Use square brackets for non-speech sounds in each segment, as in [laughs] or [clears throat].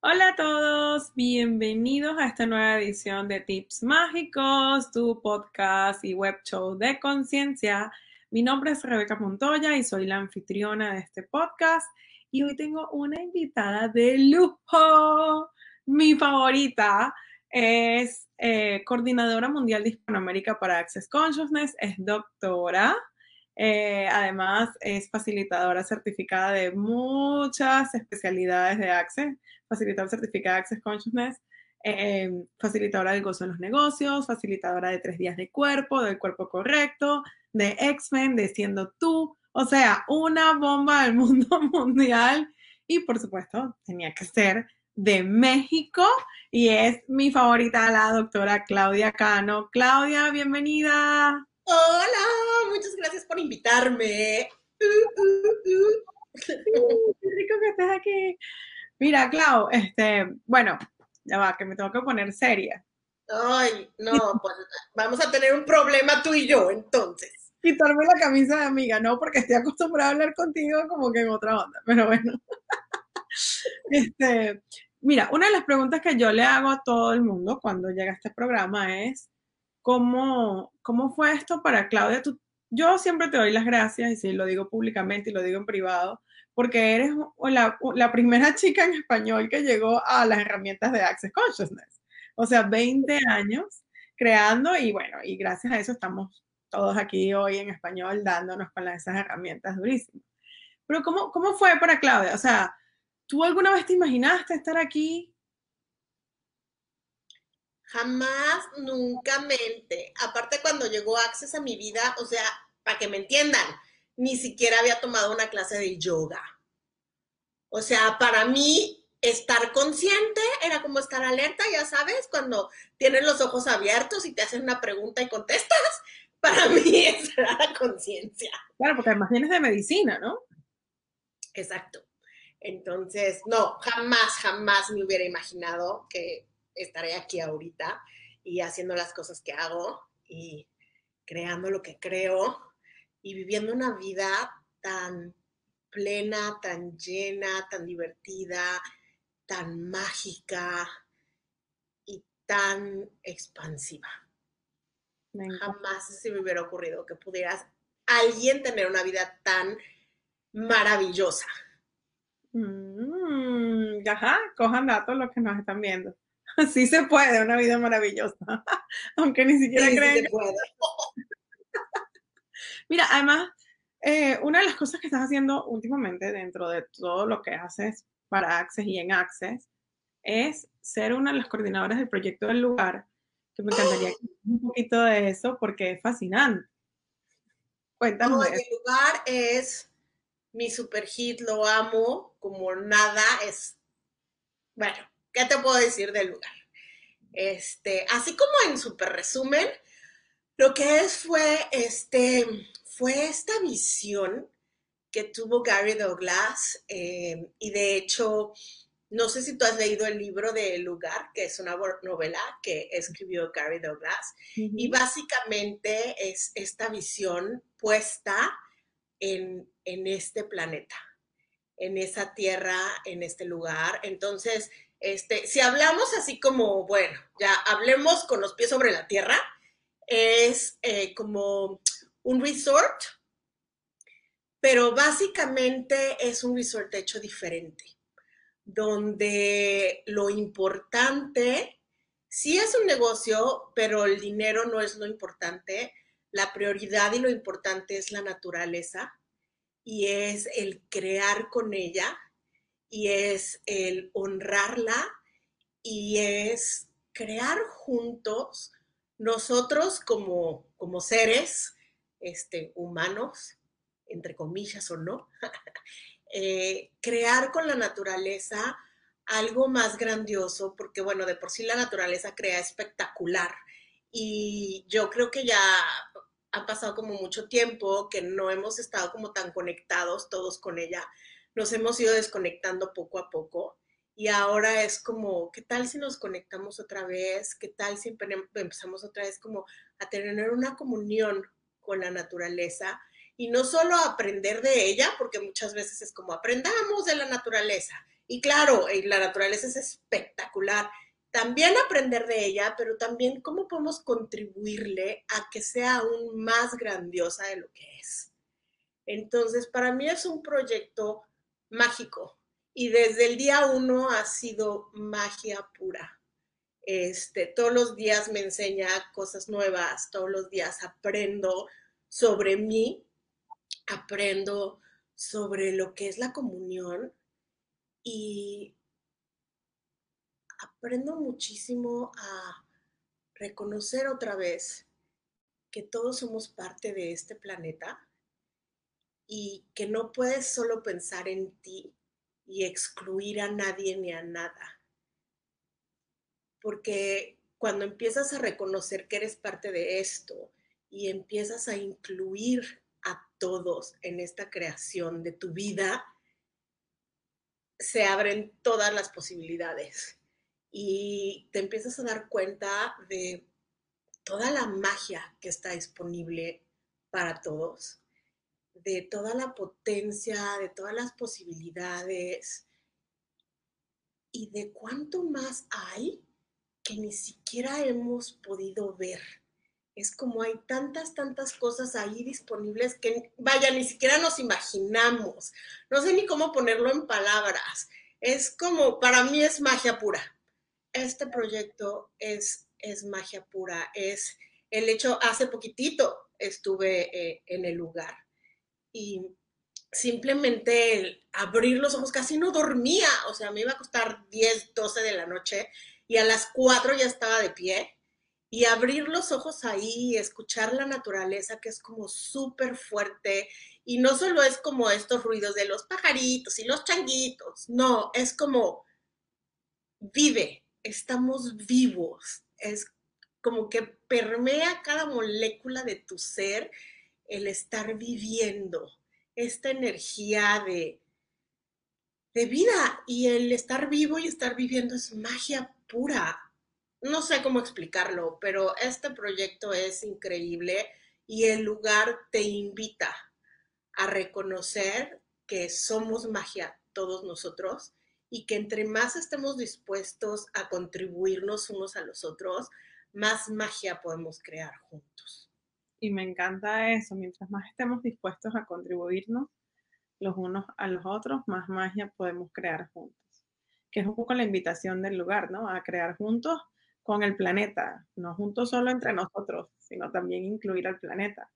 Hola a todos, bienvenidos a esta nueva edición de Tips Mágicos, tu podcast y web show de conciencia. Mi nombre es Rebeca Montoya y soy la anfitriona de este podcast y hoy tengo una invitada de lujo. Mi favorita es eh, coordinadora mundial de Hispanoamérica para Access Consciousness, es doctora eh, además, es facilitadora certificada de muchas especialidades de Access, facilitadora certificada de Access Consciousness, eh, facilitadora del gozo en los negocios, facilitadora de tres días de cuerpo, del cuerpo correcto, de X-Men, de siendo tú, o sea, una bomba del mundo [laughs] mundial y por supuesto tenía que ser de México y es mi favorita, la doctora Claudia Cano. Claudia, bienvenida. Hola, muchas gracias por invitarme. Uh, uh, uh. [laughs] Qué rico que estés aquí. Mira, Clau, este, bueno, ya va, que me tengo que poner seria. Ay, no, pues vamos a tener un problema tú y yo, entonces. Quitarme la camisa de amiga, no, porque estoy acostumbrada a hablar contigo como que en otra onda, pero bueno. [laughs] Este, mira, una de las preguntas que yo le hago a todo el mundo cuando llega a este programa es, ¿Cómo, cómo fue esto para Claudia? yo siempre te doy las gracias, y sí, lo digo públicamente y lo digo en privado, porque eres la, la, primera [laughs] chica en español que llegó a las herramientas de Access Consciousness. O sea, 20 años creando y bueno, y gracias a eso estamos todos aquí hoy en español dándonos con esas herramientas durísimas. Pero ¿cómo, ¿cómo fue para Claudia? O sea, ¿tú alguna vez te imaginaste estar aquí Jamás, nunca mente. Aparte cuando llegó Access a mi vida, o sea, para que me entiendan, ni siquiera había tomado una clase de yoga. O sea, para mí estar consciente era como estar alerta, ya sabes, cuando tienes los ojos abiertos y te hacen una pregunta y contestas. [laughs] Para mí esa era la conciencia. Claro, porque además vienes de medicina, ¿no? Exacto. Entonces, no, jamás, jamás me hubiera imaginado que estaré aquí ahorita y haciendo las cosas que hago y creando lo que creo y viviendo una vida tan plena, tan llena, tan divertida, tan mágica y tan expansiva. Jamás se me hubiera ocurrido que pudieras alguien tener una vida tan maravillosa. Mm, ajá, cojan datos los que nos están viendo. [laughs] Sí se puede, una vida maravillosa, [laughs] aunque ni siquiera creen. [laughs] Mira, además, eh, una de las cosas que estás haciendo últimamente dentro de todo lo que haces para Access y en Access es ser una de las coordinadoras del proyecto del lugar, que me encantaría un poquito de eso porque es fascinante. Cuéntame. el lugar es mi super hit, lo amo como nada, es, bueno, ¿Qué te puedo decir del lugar? Este, así como en super resumen, lo que es fue, este, fue esta visión que tuvo Gary Douglas eh, y de hecho, no sé si tú has leído el libro de El lugar, que es una novela que escribió Gary Douglas, y básicamente es esta visión puesta en, en este planeta, en esa tierra, en este lugar. Entonces, este, si hablamos así como, bueno, ya hablemos con los pies sobre la tierra, es eh, como un resort, pero básicamente es un resort hecho diferente, donde lo importante, sí es un negocio, pero el dinero no es lo importante, la prioridad y lo importante es la naturaleza y es el crear con ella y es el honrarla y es crear juntos nosotros como, como seres este, humanos, entre comillas o no, [laughs] eh, crear con la naturaleza algo más grandioso, porque bueno, de por sí la naturaleza crea espectacular. Y yo creo que ya ha pasado como mucho tiempo que no hemos estado como tan conectados todos con ella. Nos hemos ido desconectando poco a poco y ahora es como, ¿qué tal si nos conectamos otra vez? ¿Qué tal si empezamos otra vez como a tener una comunión con la naturaleza? Y no solo aprender de ella, porque muchas veces es como aprendamos de la naturaleza. Y claro, la naturaleza es espectacular, también aprender de ella, pero también cómo podemos contribuirle a que sea aún más grandiosa de lo que es. Entonces, para mí es un proyecto mágico y desde el día uno ha sido magia pura. Este, todos los días me enseña cosas nuevas, todos los días aprendo sobre mí, aprendo sobre lo que es la comunión y aprendo muchísimo a reconocer otra vez que todos somos parte de este planeta y que no puedes solo pensar en ti y excluir a nadie ni a nada. Porque cuando empiezas a reconocer que eres parte de esto y empiezas a incluir a todos en esta creación de tu vida, se abren todas las posibilidades y te empiezas a dar cuenta de toda la magia que está disponible para todos, de toda la potencia, de todas las posibilidades y de cuánto más hay que ni siquiera hemos podido ver. Es como hay tantas, tantas cosas ahí disponibles que, vaya, ni siquiera nos imaginamos. No sé ni cómo ponerlo en palabras. Es como, para mí es magia pura este proyecto es, es magia pura, es el hecho, hace poquitito estuve eh, en el lugar y simplemente abrir los ojos, casi no dormía, o sea, me iba a costar 10, 12 de la noche y a las 4 ya estaba de pie y abrir los ojos ahí, escuchar la naturaleza que es como súper fuerte y no solo es como estos ruidos de los pajaritos y los changuitos, no, es como vive, estamos vivos, es como que permea cada molécula de tu ser el estar viviendo, esta energía de, de vida y el estar vivo y estar viviendo es magia pura. No sé cómo explicarlo, pero este proyecto es increíble y el lugar te invita a reconocer que somos magia todos nosotros y que entre más estemos dispuestos a contribuirnos unos a los otros, más magia podemos crear juntos. Y me encanta eso, mientras más estemos dispuestos a contribuirnos los unos a los otros, más magia podemos crear juntos. Que es un poco la invitación del lugar, ¿no? A crear juntos con el planeta, no juntos solo entre nosotros, sino también incluir al planeta.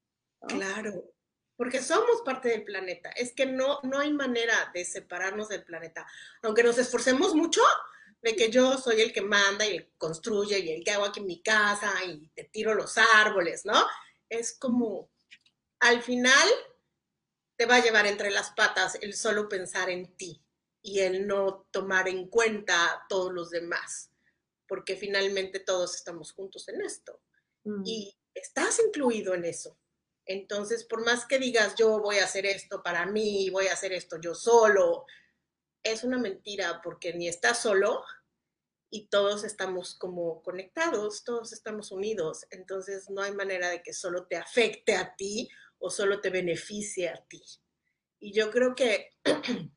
Claro, porque somos parte del planeta. Es que no, no hay manera de separarnos del planeta. Aunque nos esforcemos mucho de que yo soy el que manda y el que construye y el que hago aquí en mi casa y te tiro los árboles, ¿no? Es como, al final te va a llevar entre las patas el solo pensar en ti y el no tomar en cuenta todos los demás, porque finalmente todos estamos juntos en esto. Mm. Y estás incluido en eso. Entonces, por más que digas yo voy a hacer esto para mí, voy a hacer esto yo solo, es una mentira porque ni estás solo y todos estamos como conectados, todos estamos unidos. Entonces, no hay manera de que solo te afecte a ti o solo te beneficie a ti. Y yo creo que [clears throat]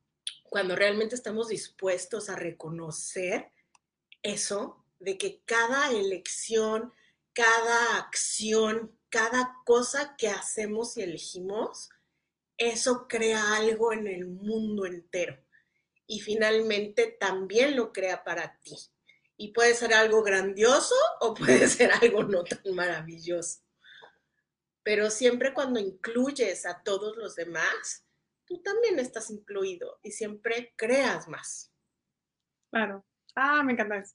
cuando realmente estamos dispuestos a reconocer eso, de que cada elección, cada acción, cada cosa que hacemos y elegimos, eso crea algo en el mundo entero. Y finalmente también lo crea para ti. Y puede ser algo grandioso o puede [laughs] ser algo no tan maravilloso. Pero siempre cuando incluyes a todos los demás, tú también estás incluido y siempre creas más. Claro. Ah, me encanta eso.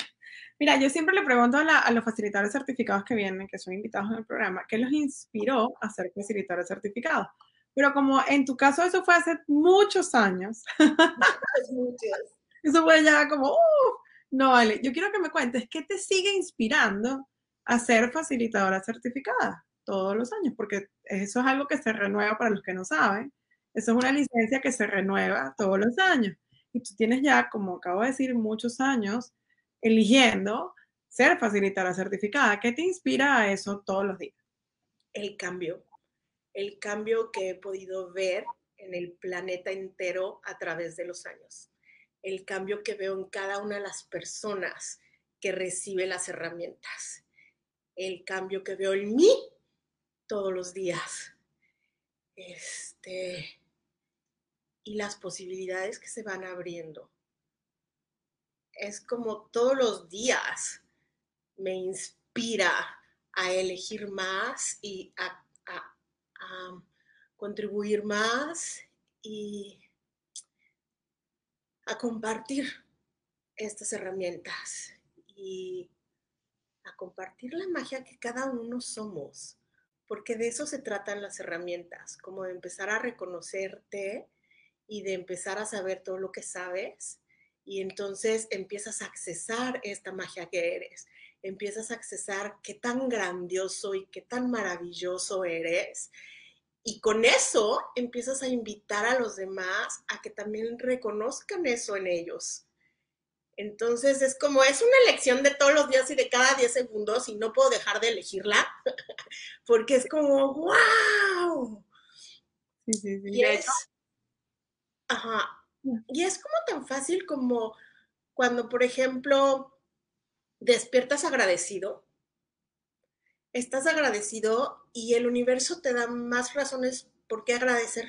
Mira, yo siempre le pregunto a, los facilitadores certificados que vienen, que son invitados en el programa, ¿qué los inspiró a ser facilitadores certificados? Pero como en tu caso eso fue hace muchos años. [laughs] [laughs] Muchos. Eso fue ya como, uh, no vale. Yo quiero que me cuentes, ¿qué te sigue inspirando a ser facilitadora certificada? todos los años, porque eso es algo que se renueva para los que no saben. Eso es una licencia que se renueva todos los años. Y tú tienes ya, como acabo de decir, muchos años eligiendo ser facilitadora certificada. ¿Qué te inspira a eso todos los días? El cambio. El cambio que he podido ver en el planeta entero a través de los años. El cambio que veo en cada una de las personas que recibe las herramientas. El cambio que veo en mí todos los días. Este, y las posibilidades que se van abriendo. Es como todos los días me inspira a elegir más y a, contribuir más y a compartir estas herramientas y a compartir la magia que cada uno somos, porque de eso se tratan las herramientas, como de empezar a reconocerte y de empezar a saber todo lo que sabes y entonces empiezas a accesar esta magia que eres, empiezas a accesar qué tan grandioso y qué tan maravilloso eres. Y con eso empiezas a invitar a los demás a que también reconozcan eso en ellos. Entonces es como, es una elección de todos los días y de cada 10 segundos y no puedo dejar de elegirla [laughs] porque es como, wow. Sí, sí, sí. Y es, ajá, y es como tan fácil como cuando, por ejemplo, despiertas agradecido, estás agradecido y el universo te da más razones por qué agradecer.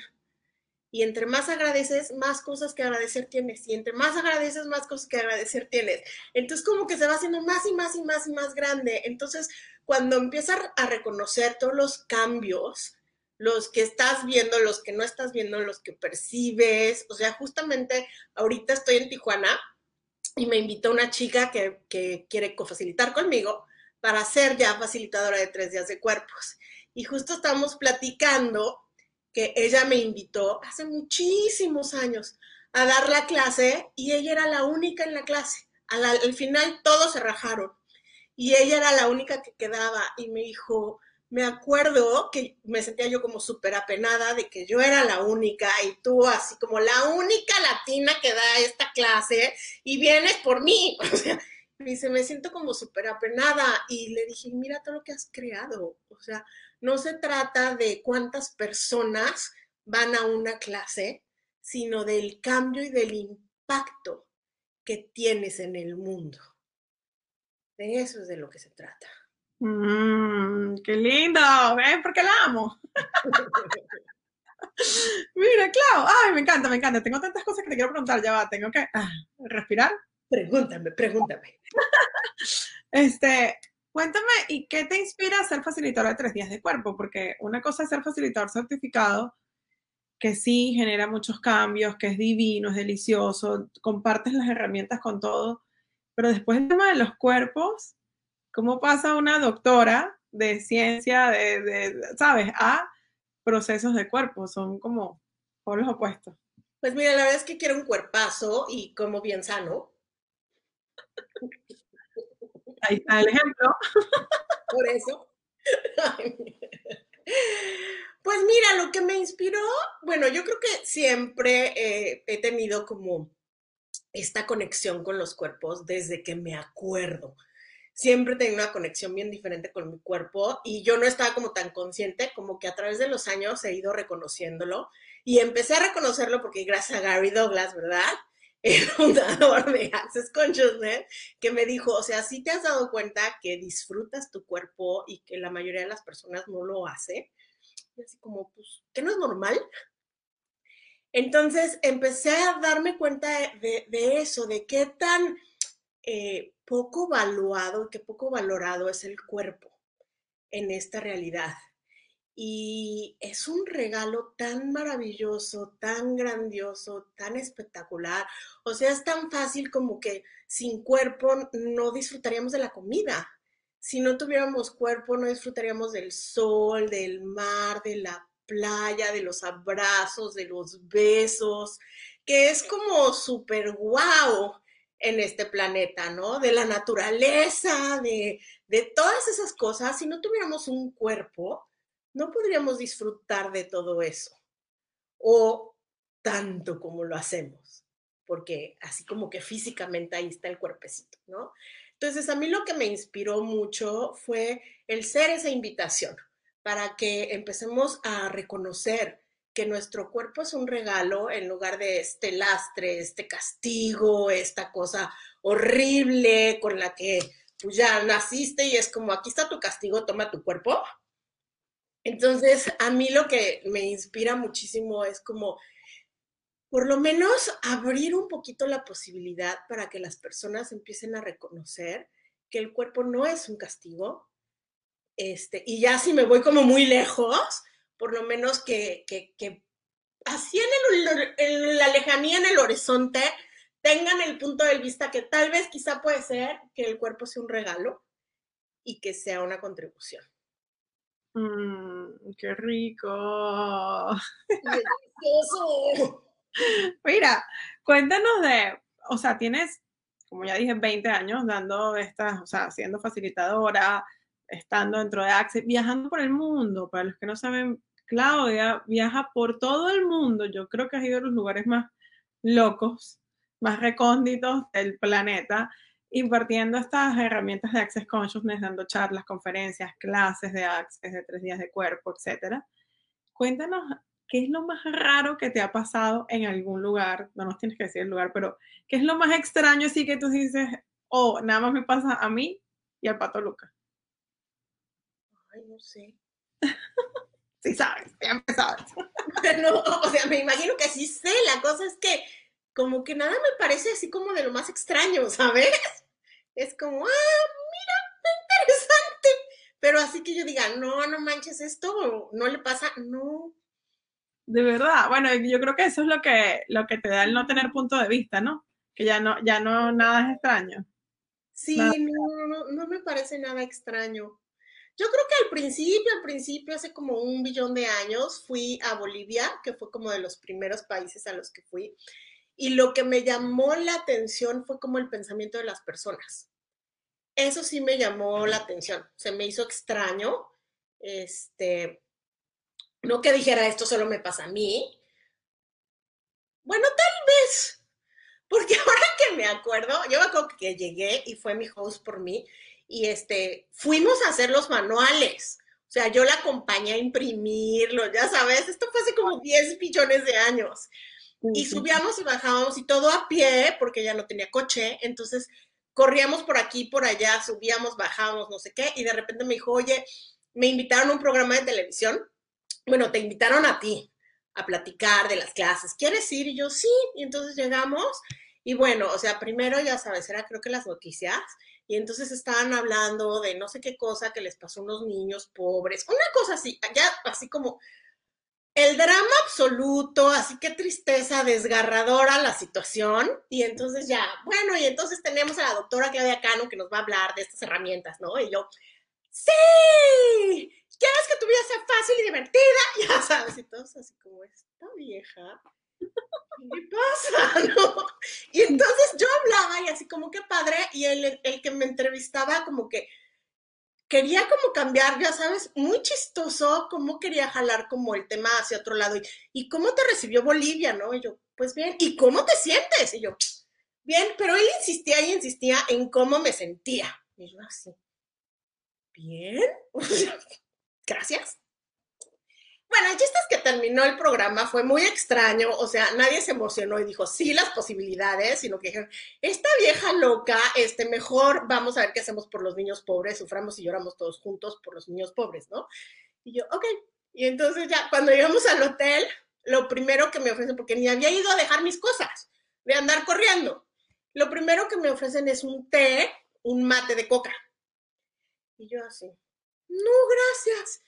Y entre más agradeces, más cosas que agradecer tienes. Y entre más agradeces, más cosas que agradecer tienes. Entonces como que se va haciendo más y más y más y más grande. Entonces cuando empiezas a reconocer todos los cambios, los que estás viendo, los que no estás viendo, los que percibes, o sea, justamente ahorita estoy en Tijuana y me invitó una chica que, que quiere cofacilitar conmigo para ser ya facilitadora de tres días de cuerpos. Y justo estamos platicando que ella me invitó hace muchísimos años a dar la clase y ella era la única en la clase. Al, final todos se rajaron y ella era la única que quedaba y me dijo, me acuerdo que me sentía yo como súper apenada de que yo era la única y tú así como la única latina que da esta clase y vienes por mí. [laughs] O sea, me dice, me siento como súper apenada y le dije, mira todo lo que has creado. O sea, no se trata de cuántas personas van a una clase, sino del cambio y del impacto que tienes en el mundo. De eso es de lo que se trata. Mmm, qué lindo, ¿ven? Porque la amo. [laughs] Mira, Clau, ay, me encanta, me encanta. Tengo tantas cosas que te quiero preguntar, ya va, tengo que ah, respirar. Pregúntame, pregúntame. Este, cuéntame, ¿y qué te inspira a ser facilitador de tres días de cuerpo? Porque una cosa es ser facilitador certificado, que sí genera muchos cambios, que es divino, es delicioso, compartes las herramientas con todo, pero después el tema de los cuerpos, ¿Cómo pasa una doctora de ciencia, de, ¿sabes?, a procesos de cuerpo? Son como los opuestos. Pues mira, la verdad es que quiero un cuerpazo y como bien sano. Ahí está el ejemplo. Por eso. Pues mira, lo que me inspiró, bueno, yo creo que siempre eh, he tenido como esta conexión con los cuerpos desde que me acuerdo siempre tenía una conexión bien diferente con mi cuerpo y yo no estaba como tan consciente, como que a través de los años he ido reconociéndolo y empecé a reconocerlo porque gracias a Gary Douglas, ¿verdad? [laughs] El fundador de Access Consciousness, que me dijo, o sea, si te has dado cuenta que disfrutas tu cuerpo y que la mayoría de las personas no lo hace, y así como, pues, ¿qué no es normal? Entonces empecé a darme cuenta de, eso, de qué tan eh, poco valuado, que poco valorado es el cuerpo en esta realidad. Y es un regalo tan maravilloso, tan grandioso, tan espectacular. O sea, es tan fácil como que sin cuerpo no disfrutaríamos de la comida. Si no tuviéramos cuerpo, no disfrutaríamos del sol, del mar, de la playa, de los abrazos, de los besos, que es como súper guau en este planeta, ¿no? De la naturaleza, de, todas esas cosas. Si no tuviéramos un cuerpo, no podríamos disfrutar de todo eso o tanto como lo hacemos, porque así como que físicamente ahí está el cuerpecito, ¿no? Entonces, a mí lo que me inspiró mucho fue el ser esa invitación para que empecemos a reconocer que nuestro cuerpo es un regalo en lugar de este lastre, este castigo, esta cosa horrible con la que pues, ya naciste y es como, aquí está tu castigo, toma tu cuerpo. Entonces, a mí lo que me inspira muchísimo es como, por lo menos, abrir un poquito la posibilidad para que las personas empiecen a reconocer que el cuerpo no es un castigo. Este, y ya si me voy como muy lejos, por lo menos que, así en, en la lejanía, en el horizonte, tengan el punto de vista que tal vez quizá puede ser que el cuerpo sea un regalo y que sea una contribución. Mmm, qué rico. [laughs] Mira, cuéntanos de, o sea, tienes, como ya dije, 20 años dando estas, o sea, siendo facilitadora, estando dentro de Access, viajando por el mundo. Para los que no saben, Claudia viaja por todo el mundo. Yo creo que ha ido a los lugares más locos, más recónditos del planeta impartiendo estas herramientas de Access Consciousness, dando charlas, conferencias, clases de Access de tres días de cuerpo, etcétera. Cuéntanos qué es lo más raro que te ha pasado en algún lugar, no nos tienes que decir el lugar, pero qué es lo más extraño así que tú dices, oh, nada más me pasa a mí y al Pato Luca. Ay, no sé. [laughs] sí sabes, siempre sabes. [laughs] no, o sea, me imagino que sí sé, la cosa es que como que nada me parece así como de lo más extraño, ¿sabes? Es como, ah, mira, interesante. Pero así que yo diga, no, no manches esto, no le pasa, no. De verdad, bueno, yo creo que eso es lo que, lo que te da el no tener punto de vista, ¿no? Que ya no, ya no, nada es extraño. Sí, no, no, no me parece nada extraño. Yo creo que al principio, al principio, hace como un billón de años, fui a Bolivia, que fue como de los primeros países a los que fui, y lo que me llamó la atención fue como el pensamiento de las personas. Eso sí me llamó la atención, se me hizo extraño, este, no que dijera esto solo me pasa a mí. Bueno, tal vez, porque [laughs] ahora que me acuerdo, yo me acuerdo que llegué y fue mi host por mí y este, fuimos a hacer los manuales. O sea, yo la acompañé a imprimirlo, ya sabes, esto fue hace como 10 millones de años. Y subíamos y bajábamos y todo a pie, porque ya no tenía coche, entonces corríamos por aquí, por allá, subíamos, bajábamos, no sé qué, y de repente me dijo, oye, me invitaron a un programa de televisión, bueno, te invitaron a ti a platicar de las clases, ¿quieres ir? Y yo, sí, y entonces llegamos, y bueno, o sea, primero, ya sabes, era creo que las noticias, y entonces estaban hablando de no sé qué cosa que les pasó a unos niños pobres, una cosa así, ya así como el drama absoluto, así que tristeza, desgarradora la situación. Y entonces ya, bueno, y entonces tenemos a la doctora Claudia Cano que nos va a hablar de estas herramientas, ¿no? Y yo, sí, ¿quieres que tu vida sea fácil y divertida? [laughs] Ya sabes, y todos así como, esta vieja, ¿qué pasa? [laughs] ¿No? Y entonces yo hablaba y así como que padre, y el, el que me entrevistaba como que quería como cambiar, ya sabes, muy chistoso cómo quería jalar como el tema hacia otro lado. Y, cómo te recibió Bolivia, ¿no? Y yo, pues bien, ¿y cómo te sientes? Y yo, bien, pero él insistía y insistía en cómo me sentía. Y yo así, bien, [laughs] gracias. Bueno, el chiste es que terminó el programa, fue muy extraño, o sea, nadie se emocionó y dijo, sí, las posibilidades, sino que dijeron, esta vieja loca, este, mejor vamos a ver qué hacemos por los niños pobres, suframos y lloramos todos juntos por los niños pobres, ¿no? Y yo, ok. Y entonces ya, cuando llegamos al hotel, lo primero que me ofrecen, porque ni había ido a dejar mis cosas, de andar corriendo, lo primero que me ofrecen es un té, un mate de coca. Y yo así, no, gracias.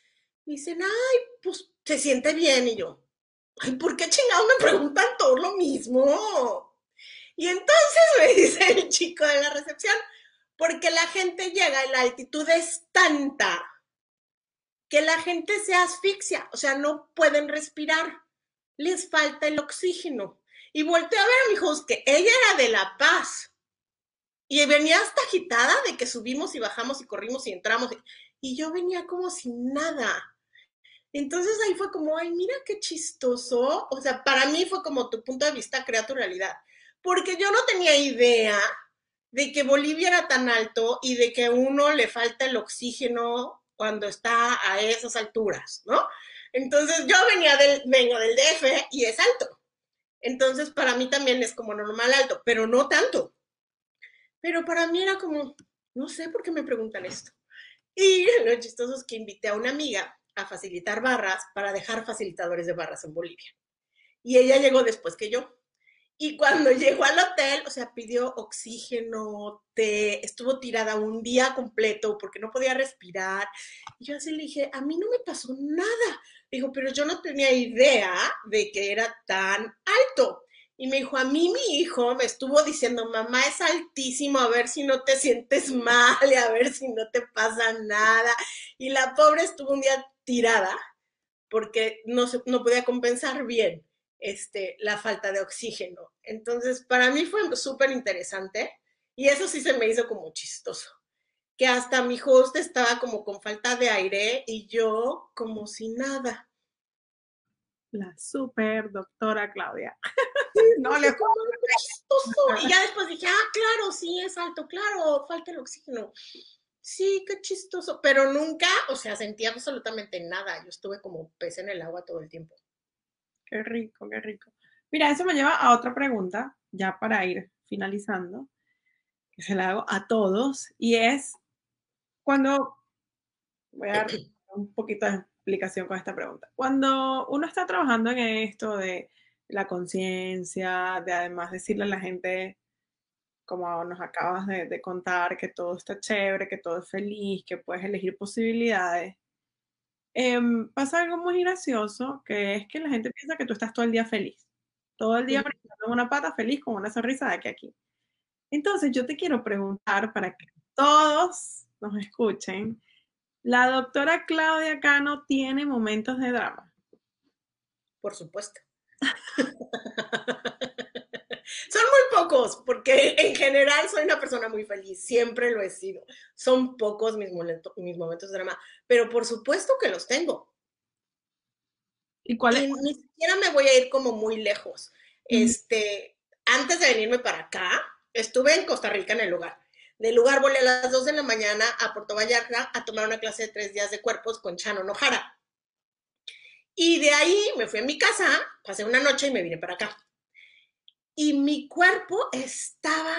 Dicen, ay, pues se siente bien. Y yo, ay, ¿por qué chingados me preguntan todo lo mismo? Y entonces [laughs] me dice el chico de la recepción, porque la gente llega y la altitud es tanta que la gente se asfixia, o sea, no pueden respirar, les falta el oxígeno. Y volteé a ver a mi hijos que ella era de La Paz y venía hasta agitada de que subimos y bajamos y corrimos y entramos y yo venía como sin nada. Entonces ahí fue como, ay, mira qué chistoso. O sea, para mí fue como tu punto de vista crea realidad. Porque yo no tenía idea de que Bolivia era tan alto y de que uno le falta el oxígeno cuando está a esas alturas, ¿no? Entonces yo venía del, vengo del DF y es alto. Entonces para mí también es como normal alto, pero no tanto. Pero para mí era como, no sé por qué me preguntan esto. Y [laughs] lo chistoso es que invité a una amiga a facilitar barras para dejar facilitadores de barras en Bolivia. Y ella llegó después que yo. Y cuando [laughs] llegó al hotel, o sea, pidió oxígeno, té, estuvo tirada un día completo porque no podía respirar. Y yo así le dije, a mí no me pasó nada. Dijo, pero yo no tenía idea de que era tan alto. Y me dijo, a mí mi hijo me estuvo diciendo, mamá es altísimo, a ver si no te sientes [laughs] mal a ver si no te pasa nada. Y la pobre estuvo un día tirada porque no, se, no podía compensar bien este, la falta de oxígeno. Entonces, para mí fue súper interesante y eso sí se me hizo como chistoso, que hasta mi host estaba como con falta de aire y yo como si nada. La super doctora Claudia. [laughs] no le fue chistoso. Y ya después dije, ah, claro, sí, es alto, claro, falta el oxígeno sí, qué chistoso, pero nunca, o sea, sentía absolutamente nada. Yo estuve como pez en el agua todo el tiempo. Qué rico, qué rico. Mira, eso me lleva a otra pregunta, ya para ir finalizando, que se la hago a todos, y es cuando, voy a dar un poquito de explicación con esta pregunta, cuando uno está trabajando en esto de la conciencia, de además decirle a la gente como nos acabas de, contar, que todo está chévere, que todo es feliz, que puedes elegir posibilidades. Em, pasa algo muy gracioso, que es que la gente piensa que tú estás todo el día feliz. Todo el día en una pata feliz con una sonrisa de aquí a aquí. Entonces yo te quiero preguntar para que todos nos escuchen, ¿la doctora Claudia Cano tiene momentos de drama? Por supuesto. [laughs] Son muy pocos, porque [laughs] en general soy una persona muy feliz, siempre lo he sido. Son pocos mis, mis momentos de drama, pero por supuesto que los tengo. ¿Y cuál es? Ni siquiera me voy a ir como muy lejos. Este, antes de venirme para acá, estuve en Costa Rica en el lugar. Del lugar volé a las 2 de la mañana a Puerto Vallarta a tomar una clase de tres días de cuerpos con Chano Nojara. Y de ahí me fui a mi casa, pasé una noche y me vine para acá y mi cuerpo estaba,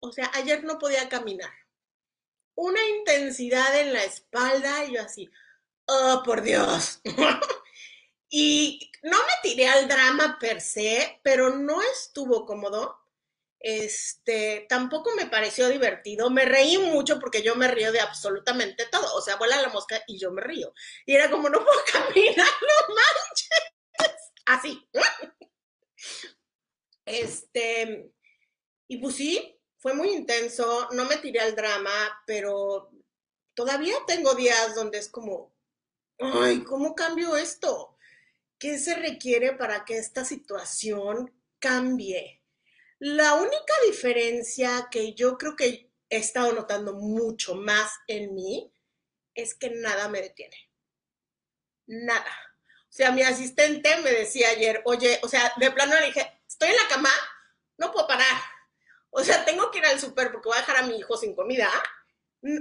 o sea, ayer no podía caminar. Una intensidad en la espalda y yo así, oh, por Dios. [laughs] y no me tiré al drama per se, pero no estuvo cómodo. Este, tampoco me pareció divertido. Me reí mucho porque yo me río de absolutamente todo. O sea, vuela la mosca y yo me río. Y era como, no puedo [laughs] caminar, no manches. Así. Este, y pues sí, fue muy intenso, no me tiré al drama, pero todavía tengo días donde es como, ay, ¿cómo cambio esto? ¿Qué se requiere para que esta situación cambie? La única diferencia que yo creo que he estado notando mucho más en mí es que nada me detiene. Nada. O sea, mi asistente me decía ayer, oye, o sea, de plano le dije, estoy en la cama, no puedo parar. O sea, tengo que ir al súper porque voy a dejar a mi hijo sin comida.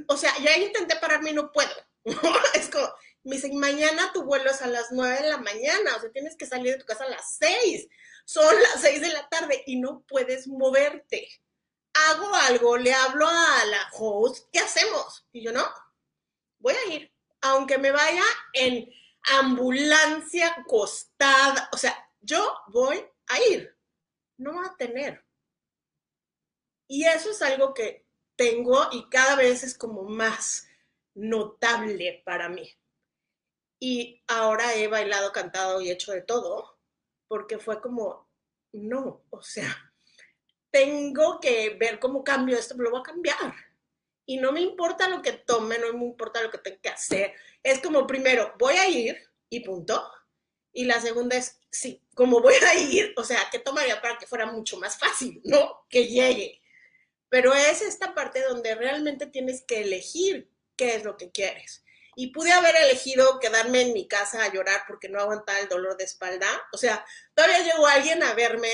O sea, ya intenté pararme y no puedo. [laughs] es como, me dicen, mañana tu vuelo es a las 9 de la mañana, o sea, tienes que salir de tu casa a las 6. Son las 6 de la tarde y no puedes moverte. Hago algo, le hablo a la host, ¿qué hacemos? Y yo no, voy a ir, aunque me vaya en ambulancia acostada, o sea, yo voy a ir no va a tener. Y eso es algo que tengo y cada vez es como más notable para mí. Y ahora he bailado, cantado y hecho de todo, porque fue como, no, o sea, tengo que ver cómo cambio esto, lo voy a cambiar. Y no me importa lo que tome, no me importa lo que tenga que hacer. Es como, primero, voy a ir y punto. Y la segunda es, sí, como voy a ir, o sea, ¿qué tomaría para que fuera mucho más fácil, no? Que llegue. Pero es esta parte donde realmente tienes que elegir qué es lo que quieres. y pude haber elegido quedarme en mi casa a llorar porque no aguantaba el dolor de espalda. O sea, todavía llegó alguien a verme,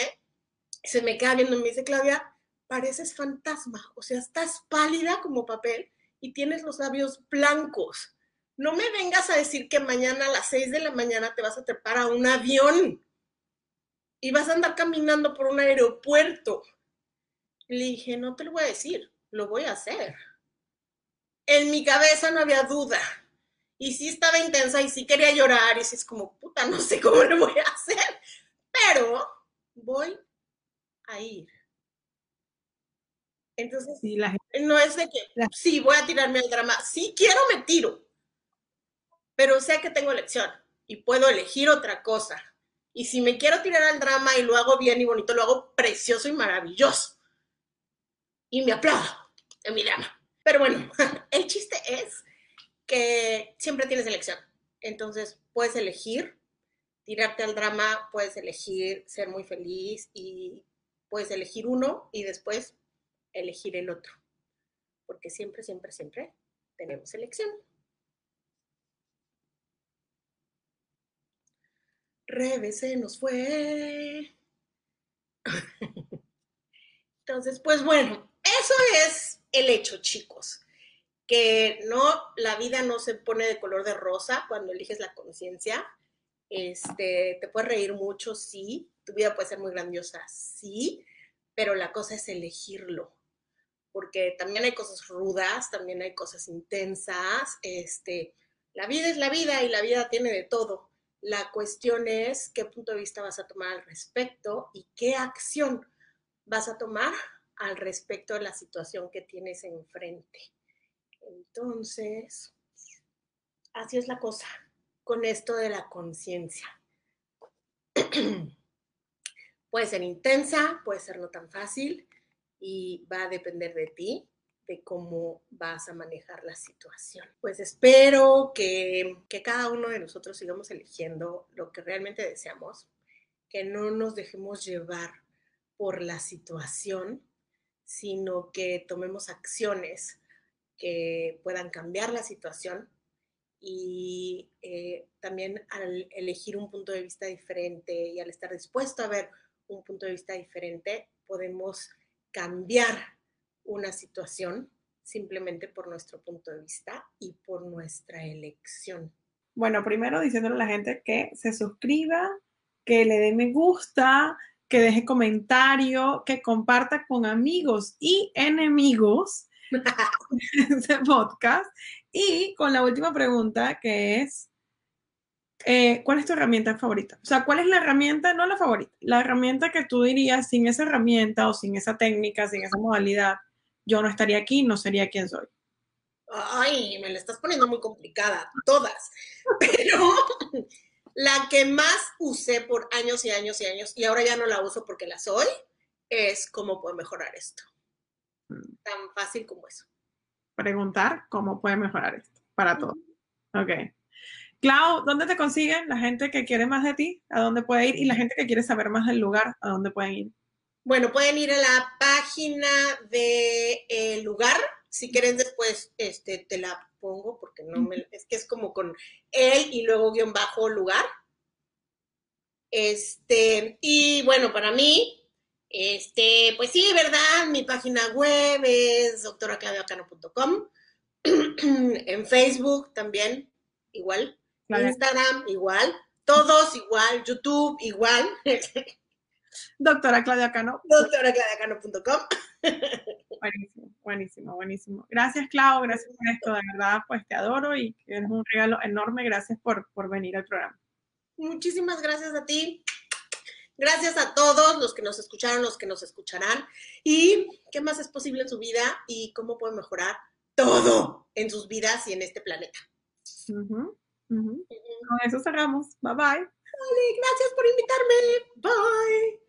se me queda viendo y me dice, Claudia, pareces fantasma, o sea, estás pálida como papel y tienes los labios blancos. No me vengas a decir que mañana a las 6 de la mañana te vas a trepar a un avión y vas a andar caminando por un aeropuerto. Le dije, no te lo voy a decir, lo voy a hacer. En mi cabeza no había duda. Y sí estaba intensa y sí quería llorar y sí es como, puta, no sé cómo lo voy a hacer, pero voy a ir. Entonces, no es de que, sí, voy a tirarme el drama, sí quiero, me tiro, pero sé que tengo elección y puedo elegir otra cosa. Y si me quiero tirar al drama y lo hago bien y bonito, lo hago precioso y maravilloso. Y me aplaudo en mi drama. Pero bueno, [laughs] el chiste es que siempre tienes elección. Entonces, puedes elegir tirarte al drama, puedes elegir ser muy feliz y puedes elegir uno y después elegir el otro. Porque siempre, siempre, siempre tenemos elección. Rebe se nos fue. Entonces, pues bueno, eso es el hecho, chicos que no, la vida no se pone de color de rosa cuando eliges la conciencia. Este, te puedes reír mucho, sí, tu vida puede ser muy grandiosa, sí, pero la cosa es elegirlo, porque también hay cosas rudas, también hay cosas intensas, este, la vida es la vida y la vida tiene de todo. La cuestión es qué punto de vista vas a tomar al respecto y qué acción vas a tomar al respecto de la situación que tienes enfrente. Entonces, así es la cosa con esto de la conciencia. [clears throat] puede ser intensa, puede ser no tan fácil y va a depender de ti, de cómo vas a manejar la situación. Pues espero que, que cada uno de nosotros sigamos eligiendo lo que realmente deseamos, que no nos dejemos llevar por la situación, sino que tomemos acciones que puedan cambiar la situación y eh, también al elegir un punto de vista diferente y al estar dispuesto a ver un punto de vista diferente, podemos cambiar una situación simplemente por nuestro punto de vista y por nuestra elección. Bueno, primero diciéndole a la gente que se suscriba, que le dé me gusta, que deje comentario, que comparta con amigos y enemigos [laughs] ese podcast. Y con la última pregunta, que es, eh, ¿cuál es tu herramienta favorita? O sea, ¿cuál es la herramienta, no la favorita, la herramienta que tú dirías, sin esa herramienta o sin esa técnica, sin esa modalidad, yo no estaría aquí, no sería quien soy? Ay, me la estás poniendo muy complicada, todas. [laughs] Pero la que más usé por años y años y años, y ahora ya no la uso porque la soy, es cómo puedo mejorar esto. Tan fácil como eso. Preguntar cómo puede mejorar esto para todos. Ok. Clau, ¿dónde te consiguen la gente que quiere más de ti? ¿A dónde puede ir? Y la gente que quiere saber más del lugar, ¿a dónde pueden ir? Bueno, pueden ir a la página de el lugar. Si quieren después, este, te la pongo porque no me, es que es como con él y luego guion bajo lugar. Este, y bueno, para mí, este, pues sí, ¿verdad? Mi página web es doctoraclaviacano.com. [clears throat] en Facebook también, igual. Instagram, igual. Todos igual. YouTube, igual. [laughs] Doctora Claudia Cano. Doctoraclaudiacano.com. [laughs] Buenísimo, buenísimo, buenísimo. Gracias, Clau, gracias por esto. De verdad, pues te adoro y es un regalo enorme. Gracias por, por venir al programa. Muchísimas gracias a ti. Gracias a todos los que nos escucharon, los que nos escucharán. ¿Y qué más es posible en su vida y cómo puede mejorar todo en sus vidas y en este planeta? Con eso cerramos. Bye bye. Vale, gracias por invitarme. Bye.